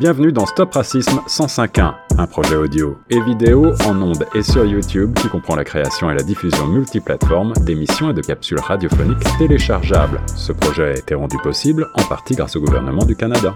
Bienvenue dans Stop Racisme 105.1, un projet audio et vidéo en ondes et sur YouTube qui comprend la création et la diffusion multiplateforme d'émissions et de capsules radiophoniques téléchargeables. Ce projet a été rendu possible en partie grâce au gouvernement du Canada.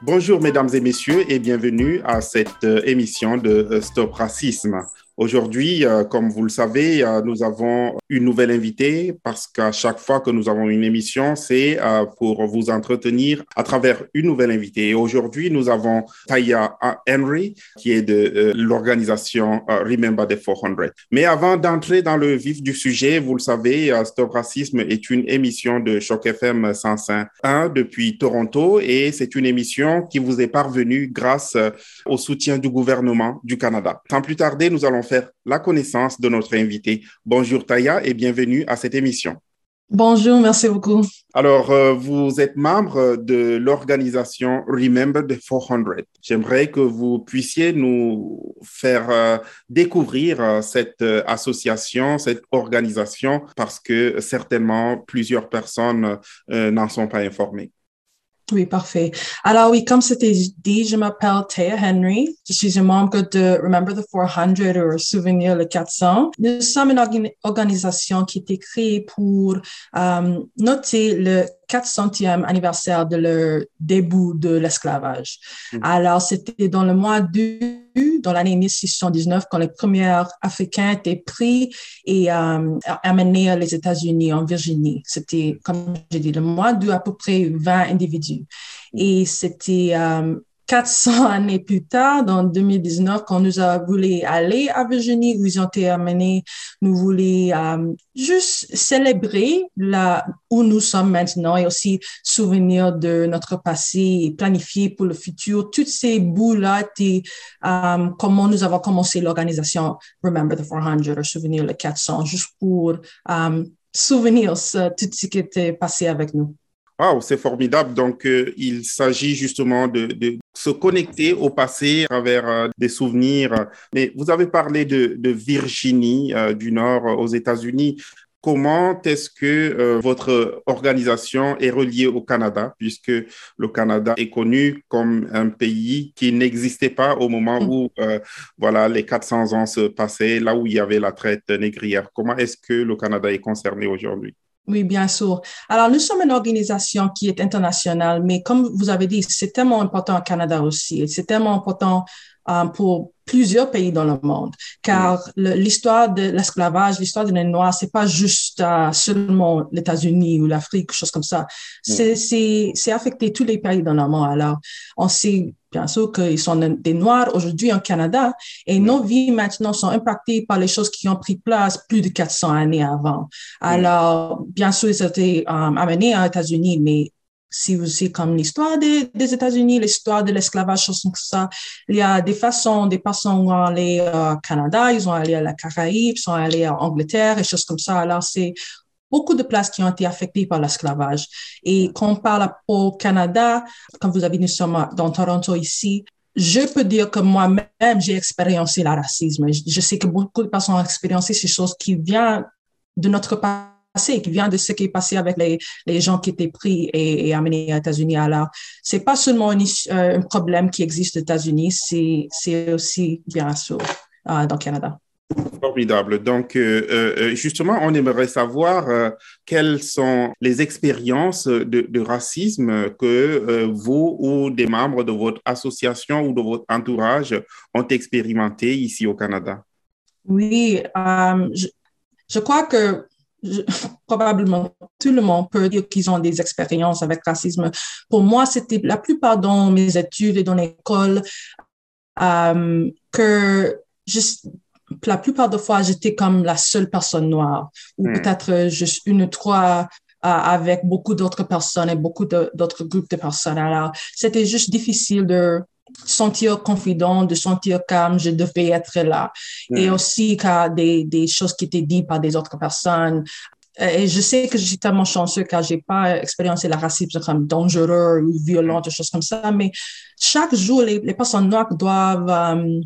Bonjour mesdames et messieurs et bienvenue à cette euh, émission de euh, Stop Racisme. Aujourd'hui, euh, comme vous le savez, euh, nous avons une nouvelle invitée parce qu'à chaque fois que nous avons une émission, c'est euh, pour vous entretenir à travers une nouvelle invitée. Et aujourd'hui, nous avons Taya Henry, qui est de l'organisation Remember the 400. Mais avant d'entrer dans le vif du sujet, vous le savez, Stop Racisme est une émission de Choc FM 105.1 depuis Toronto et c'est une émission qui vous est parvenue grâce au soutien du gouvernement du Canada. Sans plus tarder, nous allons faire la connaissance de notre invité. Bonjour Taya et bienvenue à cette émission. Bonjour, merci beaucoup. Alors, euh, vous êtes membre de l'organisation Remember the 400. J'aimerais que vous puissiez nous faire euh, découvrir euh, cette association, cette organisation, parce que certainement plusieurs personnes n'en sont pas informées. Oui, parfait. Alors oui, comme c'était dit, je m'appelle Taya Henry. Je suis un membre de Remember the 400 ou Souvenir le 400. Nous sommes une organisation qui a été créée pour euh, noter le 400e anniversaire de leur début de l'esclavage. Mm. Alors, c'était dans le mois d'août, dans l'année 1619, quand les premiers Africains étaient pris et euh, amenés aux États-Unis, en Virginie. C'était, comme j'ai dit, le mois d'août, à peu près 20 individus. Et c'était euh, 400 années plus tard, dans 2019, quand nous avons voulu aller à Virginie, où ils ont été amenés, nous voulions euh, juste célébrer là où nous sommes maintenant et aussi souvenir de notre passé et planifier pour le futur. Toutes ces bouts-là, euh, comment nous avons commencé l'organisation Remember the 400, souvenir le 400, juste pour euh, souvenir tout ce qui était passé avec nous. Wow, c'est formidable. Donc, il s'agit justement de, de, se connecter au passé à travers euh, des souvenirs. Mais vous avez parlé de, Virginie euh, du Nord aux États-Unis. Comment est-ce que votre organisation est reliée au Canada, puisque le Canada est connu comme un pays qui n'existait pas au moment où voilà, les 400 ans se passaient, là où il y avait la traite négrière? Comment est-ce que le Canada est concerné aujourd'hui? Oui, bien sûr. Alors, nous sommes une organisation qui est internationale, mais comme vous avez dit, c'est tellement important au Canada aussi. C'est tellement important euh, pour plusieurs pays dans le monde, car l'histoire de l'esclavage, l'histoire des Noirs, c'est pas juste euh, seulement les États-Unis ou l'Afrique, chose comme ça. C'est c'est affecté tous les pays dans le monde. Alors, on sait bien sûr qu'ils sont des Noirs aujourd'hui en Canada et nos vies maintenant sont impactées par les choses qui ont pris place plus de 400 années avant. Alors, bien sûr, ils ont été euh, amenés aux États-Unis, mais si vous c'est comme l'histoire des, États-Unis, l'histoire de l'esclavage, comme ça, il y a des façons, des personnes ont allé au Canada, ils ont allé à la Caraïbe, ils sont allés en Angleterre et choses comme ça. Alors, c'est beaucoup de places qui ont été affectées par l'esclavage. Et quand on parle au Canada, comme vous avez dit, nous sommes dans Toronto ici, je peux dire que moi-même, j'ai expérimenté le racisme. Je, sais que beaucoup de personnes ont expérimenté ces choses qui viennent de notre passé, qui vient de ce qui est passé avec les, les gens qui étaient pris et, amenés aux États-Unis. Alors, c'est pas seulement euh, un problème qui existe aux États-Unis, c'est aussi, bien sûr, euh, dans le Canada. Formidable. Donc, euh, justement, on aimerait savoir euh, quelles sont les expériences de, racisme que vous ou des membres de votre association ou de votre entourage ont expérimenté ici au Canada? Oui, je, crois que probablement tout le monde peut dire qu'ils ont des expériences avec racisme. Pour moi, c'était la plupart dans mes études et dans l'école que juste la plupart des fois, j'étais comme la seule personne noire, ou hmm. peut-être juste une ou trois euh, avec beaucoup d'autres personnes et beaucoup d'autres groupes de personnes. Alors, c'était juste difficile de sentir confident, de sentir calme, je devais être là. Et aussi car des, des choses qui étaient dites par des autres personnes. Et je sais que je suis tellement chanceux car j'ai pas expérimenté la racisme comme dangereux ou violent, des choses comme ça, mais chaque jour, les, les personnes noires doivent euh,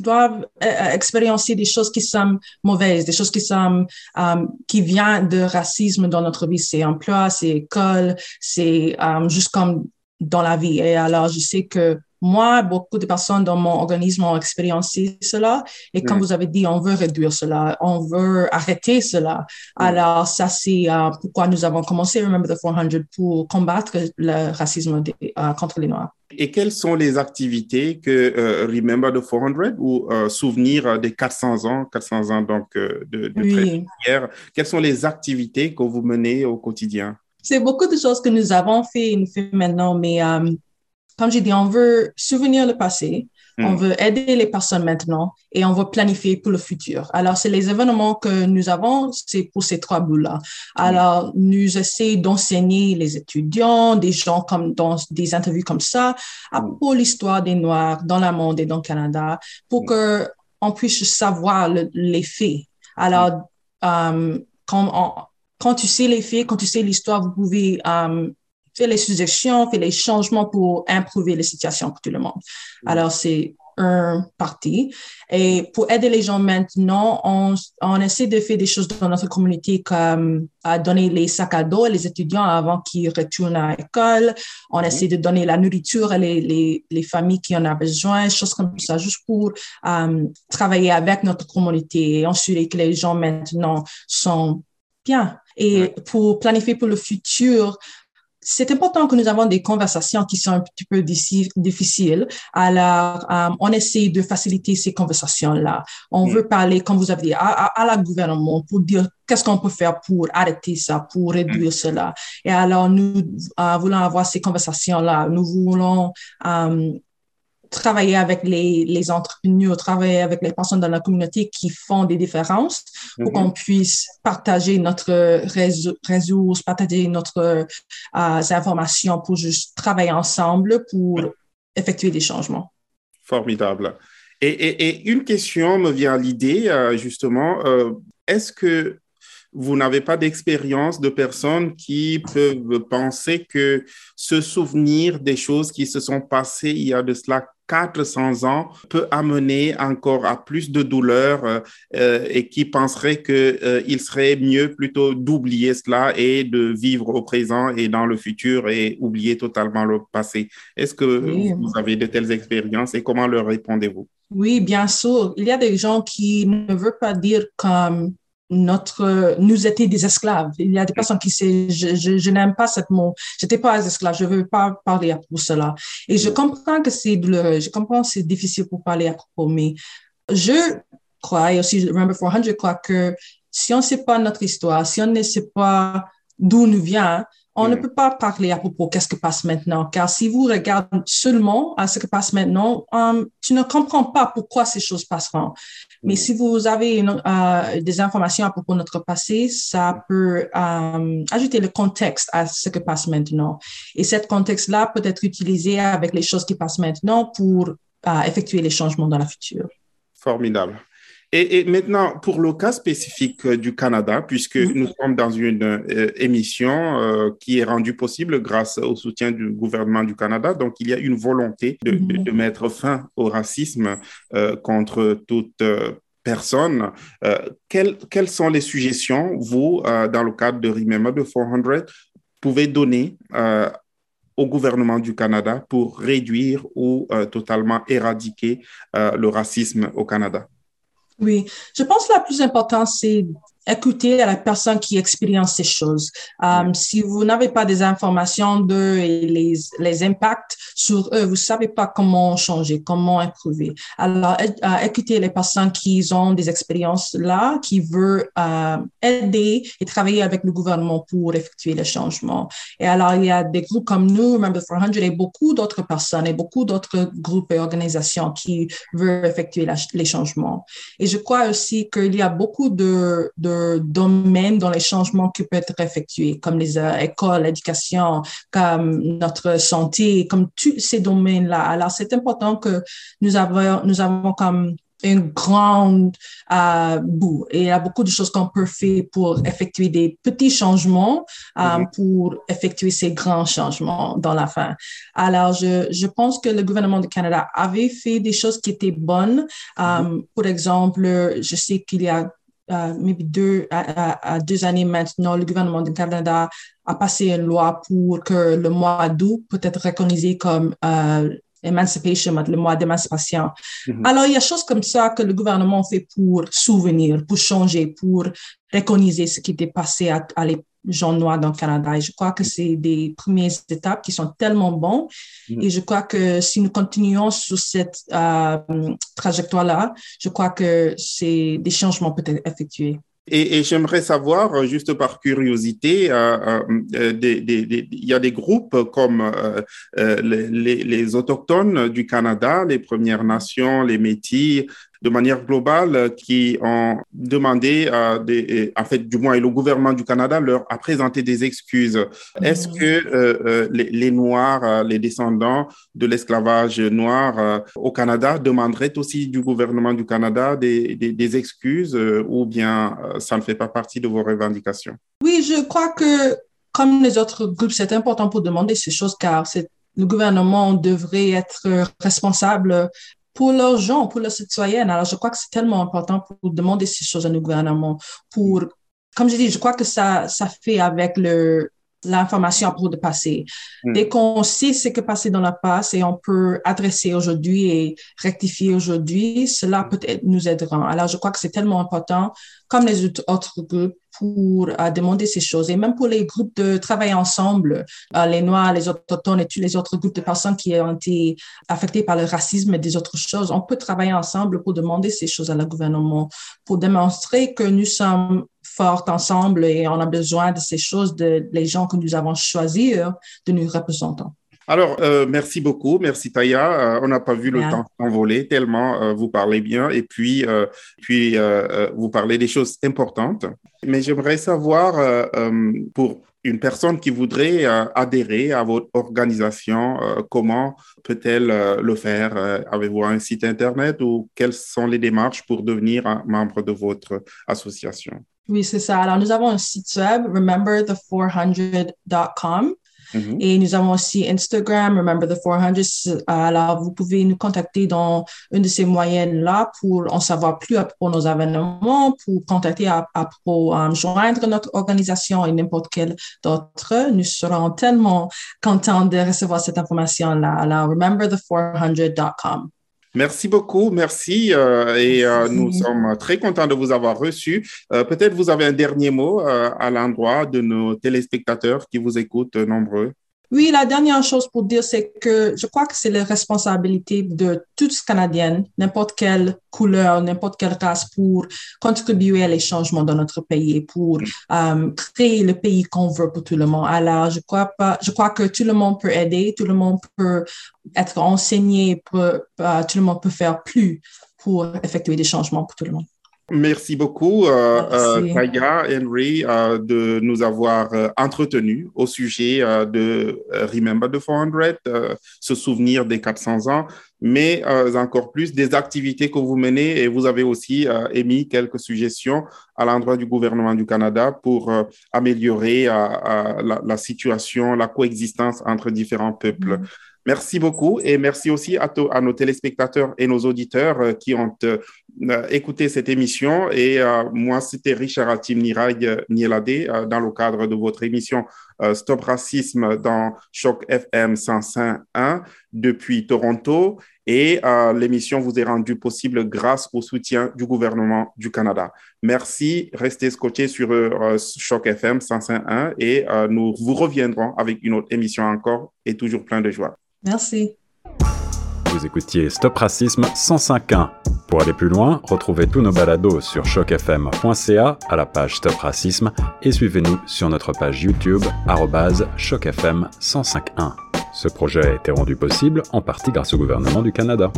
doivent euh, euh, expérimenter des choses qui sont mauvaises, des choses qui sont euh, qui viennent de racisme dans notre vie. C'est emploi, c'est école, c'est juste comme dans la vie. Et alors, je sais que moi, beaucoup de personnes dans mon organisme ont expérimenté cela. Et comme vous avez dit, on veut réduire cela, on veut arrêter cela. Alors, ça, c'est euh, pourquoi nous avons commencé Remember the 400 pour combattre le racisme euh, contre les Noirs. Et quelles sont les activités que euh, Remember the 400 ou Souvenir des 400 ans, 400 ans donc de, de oui. quelles sont les activités que vous menez au quotidien? C'est beaucoup de choses que nous avons fait, nous fait maintenant, mais comme j'ai dit, on veut souvenir le passé, on hmm. veut aider les personnes maintenant et on veut planifier pour le futur. Alors, c'est les événements que nous avons, c'est pour ces trois bouts-là. Alors, nous essayons d'enseigner les étudiants, des gens comme dans des interviews comme ça, hmm. propos l'histoire des Noirs dans le monde et dans le Canada, pour hmm. que on puisse savoir les faits. Alors, euh, quand, quand tu sais les faits, quand tu sais l'histoire, vous pouvez euh, faire les suggestions, faire les changements pour improver les situations pour tout le monde. Mm. Alors, c'est un parti. Et pour aider les gens maintenant, on, on, essaie de faire des choses dans notre communauté comme à donner les sacs à dos les étudiants avant qu'ils retournent à l'école. On mm. essaie de donner la nourriture à les, les, les, familles qui en ont besoin, choses comme ça, juste pour um, travailler avec notre communauté et ensuite que les gens maintenant sont bien. Et pour planifier pour le futur, c'est important que nous avons des conversations qui sont un petit peu difficiles. Alors, euh, on essaie de faciliter ces conversations-là. On veut parler, comme vous avez dit, à, la gouvernement pour dire qu'est-ce qu'on peut faire pour arrêter ça, pour réduire mm. cela. Et alors, nous euh, voulons avoir ces conversations-là. Nous voulons euh, travailler avec les, les entrepreneurs, travailler avec les personnes dans la communauté qui font des différences pour mhm. qu'on puisse partager notre réseau partager notre euh, informations pour juste travailler ensemble pour effectuer des changements. Formidable. Et, et, et une question me vient à l'idée, euh, justement. Euh, est-ce que vous n'avez pas d'expérience de personnes qui peuvent penser que ce souvenir des choses qui se sont passées il y a de cela 400 ans peut amener encore à plus de douleur euh, euh, et qui penserait qu'il euh, serait mieux plutôt d'oublier cela et de vivre au présent et dans le futur et oublier totalement le passé. Est-ce que vous avez de telles expériences et comment leur répondez-vous? Oui, bien sûr. Il y a des gens qui ne veulent pas dire comme notre, nous étions des esclaves. Il y a des personnes qui disent, je, je, n'aime pas ce mot, j'étais pas esclave, je veux pas parler de cela. Et je comprends que c'est douloureux, je comprends que c'est difficile pour parler à propos, mais je crois, et aussi Remember 400, je crois que si on ne sait pas notre histoire, si on ne sait pas d'où nous vient, on ne peut pas parler à propos qu'est-ce qui passe maintenant, car si vous regardez seulement à ce qui passe maintenant, um, tu ne comprends pas pourquoi ces choses passeront. Mais mm. si vous avez euh, des informations à propos de notre passé, ça peut um, ajouter le contexte à ce qui passe maintenant. Et ce contexte-là peut être utilisé avec les choses qui passent maintenant pour euh, effectuer les changements dans le futur. Formidable. Et, maintenant, pour le cas spécifique euh, du Canada, puisque mm-hmm. nous sommes dans une euh, émission euh, qui est rendue possible grâce au soutien du gouvernement du Canada, donc il y a une volonté de, mm-hmm. mettre fin au racisme contre toute personne. Quelles, quelles, sont les suggestions, vous, dans le cadre de Remember the 400, pouvez donner au gouvernement du Canada pour réduire ou totalement éradiquer le racisme au Canada? Oui, je pense que la plus importante, c'est écouter à la personne qui expérience ces choses. Um, si vous n'avez pas des informations d'eux et les, les impacts sur eux, vous savez pas comment changer, comment improver. Alors, euh, écoutez les personnes qui ont des expériences là, qui veulent euh, aider et travailler avec le gouvernement pour effectuer les changements. Et alors, il y a des groupes comme nous, Remember 400, et beaucoup d'autres personnes et beaucoup d'autres groupes et organisations qui veulent effectuer les changements. Et je crois aussi qu'il y a beaucoup de, de domaines dans les changements qui peuvent être effectués, comme les euh, écoles, l'éducation, comme notre santé, comme tous ces domaines-là. Alors, c'est important que nous avons, nous avons comme une grande euh, bout. Et il y a beaucoup de choses qu'on peut faire pour effectuer des petits changements, euh, mm-hmm. pour effectuer ces grands changements dans la fin. Alors, je, je pense que le gouvernement du Canada avait fait des choses qui étaient bonnes. Mm-hmm. Par exemple, je sais qu'il y a maybe deux, à, deux années maintenant, le gouvernement du Canada a passé une loi pour que le mois d'août peut être reconnu comme Emancipation, le mois d'émancipation. Mm-hmm. Alors, il y a des choses comme ça que le gouvernement fait pour souvenir, pour changer, pour reconnaître ce qui était passé à, à gens noirs dans le Canada. Et je crois que c'est des premières étapes qui sont tellement bonnes. Mm-hmm. Et je crois que si nous continuons sur cette euh, trajectoire-là, je crois que c'est des changements peut-être effectués. Et, et j'aimerais savoir, juste par curiosité, euh, euh, il y a des groupes comme euh les, les, Autochtones du Canada, les Premières Nations, les Métis, de manière globale euh, qui ont demandé, à des, en fait, du moins, et le gouvernement du Canada leur a présenté des excuses. Est-ce mm. que euh, euh, les, les, Noirs, les descendants de l'esclavage noir au Canada demanderaient aussi du gouvernement du Canada des, des, des excuses ou bien ça ne fait pas partie de vos revendications? Oui, je crois que comme les autres groupes, c'est important pour demander ces choses car le gouvernement devrait être responsable pour leurs gens, pour leurs citoyennes. Alors, je crois que c'est tellement important pour demander ces choses à nos gouvernements, pour, comme je dis, je crois que ça, ça fait avec le, l'information à propos de passé. Mm. Dès qu'on sait ce qui est passé dans le passé et on peut adresser aujourd'hui et rectifier aujourd'hui, cela peut-être nous aidera. Alors, je crois que c'est tellement important, comme les autres groupes, pour euh, demander ces choses. Et même pour les groupes de travail ensemble, euh, les Noirs, les Autochtones et tous les autres groupes de personnes qui ont été affectés par le racisme et des autres choses, on peut travailler ensemble pour demander ces choses à le gouvernement, pour démontrer que nous sommes fortes ensemble et on a besoin de ces choses de les gens que nous avons choisis euh, de nous représenter. Alors, euh, merci beaucoup. Merci Taya. Euh, on n'a pas vu le temps s'envoler tellement euh, vous parlez bien et puis, puis vous parlez des choses importantes. Mais j'aimerais savoir, pour une personne qui voudrait adhérer à votre organisation, comment peut-elle le faire? Avez-vous un site Internet ou quelles sont les démarches pour devenir un membre de votre association? Oui, c'est ça. Alors, nous avons un site web, rememberthe400.com. Mm-hmm. Et nous avons aussi Instagram, Remember the 400. Alors, vous pouvez nous contacter dans une de ces moyennes-là pour en savoir plus à propos de nos événements, pour contacter à, propos, um, joindre notre organisation et n'importe quelle d'autre. Nous serons tellement contents de recevoir cette information-là. Alors, rememberthe400.com. Merci beaucoup, merci. Euh, et euh, nous sommes très contents de vous avoir reçu. Euh, peut-être vous avez un dernier mot à l'endroit de nos téléspectateurs qui vous écoutent nombreux. Oui, la dernière chose pour dire, c'est que je crois que c'est la responsabilité de toutes Canadiennes, n'importe quelle couleur, n'importe quelle race, pour contribuer à les changements dans notre pays, pour euh, créer le pays qu'on veut pour tout le monde. Alors, je crois pas, je crois que tout le monde peut aider, tout le monde peut être enseigné, euh, tout le monde peut faire plus pour effectuer des changements pour tout le monde. Merci beaucoup, euh, euh Taya, Henry, euh, de nous avoir euh, entretenus au sujet de Remember the 400, se souvenir des 400 ans, mais encore plus des activités que vous menez et vous avez aussi émis quelques suggestions à l'endroit du gouvernement du Canada pour améliorer la, la, situation, la coexistence entre différents peuples. Mm-hmm. Merci beaucoup et merci aussi à, à nos téléspectateurs et nos auditeurs euh, qui ont euh, euh, écouté cette émission. Et moi, c'était Richard Atim Niraï Nielade dans le cadre de votre émission Stop Racisme dans Choc FM 105.1 depuis Toronto. Et l'émission vous est rendue possible grâce au soutien du gouvernement du Canada. Merci. Restez scotchés sur Choc FM 105.1 et nous vous reviendrons avec une autre émission encore et toujours plein de joie. Merci. Vous écoutiez Stop Racisme 105.1. Pour aller plus loin, retrouvez tous nos balados sur chocfm.ca à la page Stop Racisme et suivez-nous sur notre page YouTube chocfm 105.1. Ce projet a été rendu possible en partie grâce au gouvernement du Canada.